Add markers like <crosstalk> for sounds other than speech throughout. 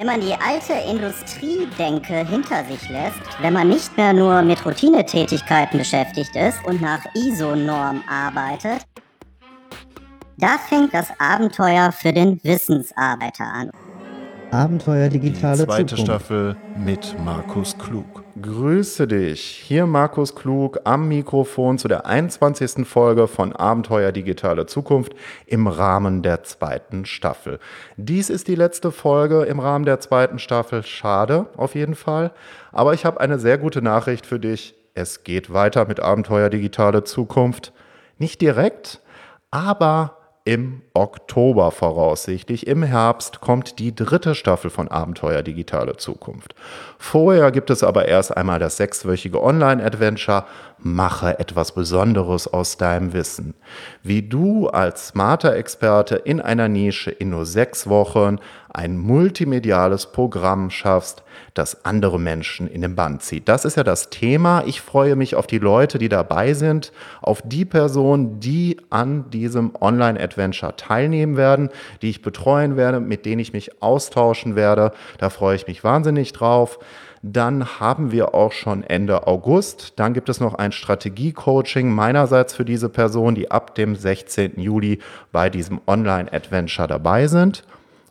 Wenn man die alte Industriedenke hinter sich lässt, wenn man nicht mehr nur mit Routinetätigkeiten beschäftigt ist und nach ISO-Norm arbeitet, da fängt das Abenteuer für den Wissensarbeiter an. Abenteuer digitale Die zweite Zukunft. Staffel mit Markus Klug. Grüße dich. Hier Markus Klug am Mikrofon zu der 21. Folge von Abenteuer Digitale Zukunft im Rahmen der zweiten Staffel. Dies ist die letzte Folge im Rahmen der zweiten Staffel. Schade auf jeden Fall. Aber ich habe eine sehr gute Nachricht für dich. Es geht weiter mit Abenteuer Digitale Zukunft. Nicht direkt, aber im Oktober voraussichtlich. Im Herbst kommt die dritte Staffel von Abenteuer Digitale Zukunft. Vorher gibt es aber erst einmal das sechswöchige Online-Adventure Mache etwas Besonderes aus deinem Wissen. Wie du als smarter Experte in einer Nische in nur sechs Wochen ein multimediales Programm schaffst, das andere Menschen in den Band zieht. Das ist ja das Thema. Ich freue mich auf die Leute, die dabei sind, auf die Personen, die an diesem Online-Adventure teilnehmen werden, die ich betreuen werde, mit denen ich mich austauschen werde. Da freue ich mich wahnsinnig drauf. Dann haben wir auch schon Ende August. Dann gibt es noch ein Strategie-Coaching meinerseits für diese Personen, die ab dem 16. Juli bei diesem Online-Adventure dabei sind.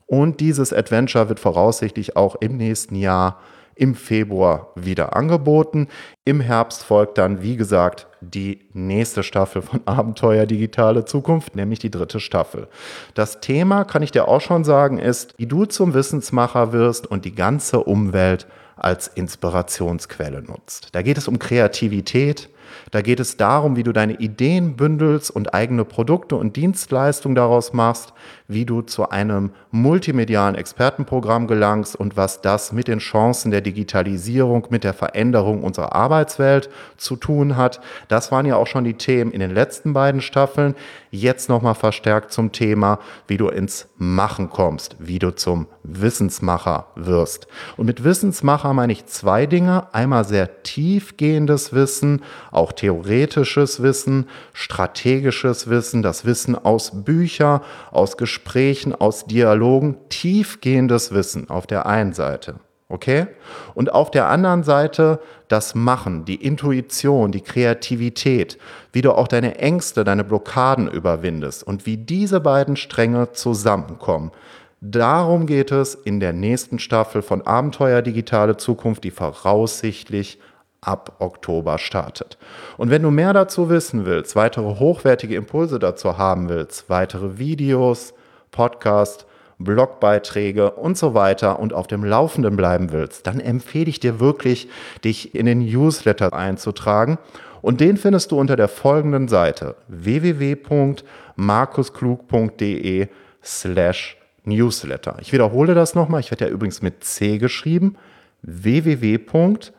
Und dieses Adventure wird voraussichtlich auch im nächsten Jahr im Februar wieder angeboten. Im Herbst folgt dann, wie gesagt, die nächste Staffel von <laughs> Abenteuer Digitale Zukunft, nämlich die dritte Staffel. Das Thema, kann ich dir auch schon sagen, ist, wie du zum Wissensmacher wirst und die ganze Umwelt als Inspirationsquelle nutzt. Da geht es um Kreativität, da geht es darum, wie du deine Ideen bündelst und eigene Produkte und Dienstleistungen daraus machst, wie du zu einem multimedialen Expertenprogramm gelangst und was das mit den Chancen der Digitalisierung, mit der Veränderung unserer Arbeitswelt zu tun hat. Das waren ja auch schon die Themen in den letzten beiden Staffeln. Jetzt nochmal verstärkt zum Thema, wie du ins Machen kommst, wie du zum Wissensmacher wirst. Und mit Wissensmacher meine ich zwei Dinge. Einmal sehr tiefgehendes Wissen, auch theoretisches Wissen, strategisches Wissen, das Wissen aus Büchern, aus Gesprächen, aus Dialogen, tiefgehendes Wissen auf der einen Seite. Okay? Und auf der anderen Seite das Machen, die Intuition, die Kreativität, wie du auch deine Ängste, deine Blockaden überwindest und wie diese beiden Stränge zusammenkommen. Darum geht es in der nächsten Staffel von Abenteuer Digitale Zukunft, die voraussichtlich ab Oktober startet. Und wenn du mehr dazu wissen willst, weitere hochwertige Impulse dazu haben willst, weitere Videos, Podcasts, Blogbeiträge und so weiter und auf dem Laufenden bleiben willst, dann empfehle ich dir wirklich, dich in den Newsletter einzutragen. Und den findest du unter der folgenden Seite www.markusklug.de slash Newsletter. Ich wiederhole das nochmal, ich werde ja übrigens mit C geschrieben, www.markusklug.de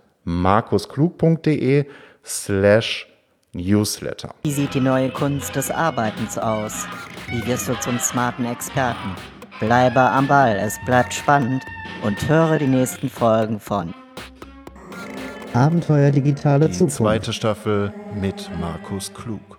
slash Newsletter. Wie sieht die neue Kunst des Arbeitens aus? Wie wirst du zum smarten Experten? Bleibe am Ball, es bleibt spannend und höre die nächsten Folgen von Abenteuer digitale Die Zukunft. zweite Staffel mit Markus Klug.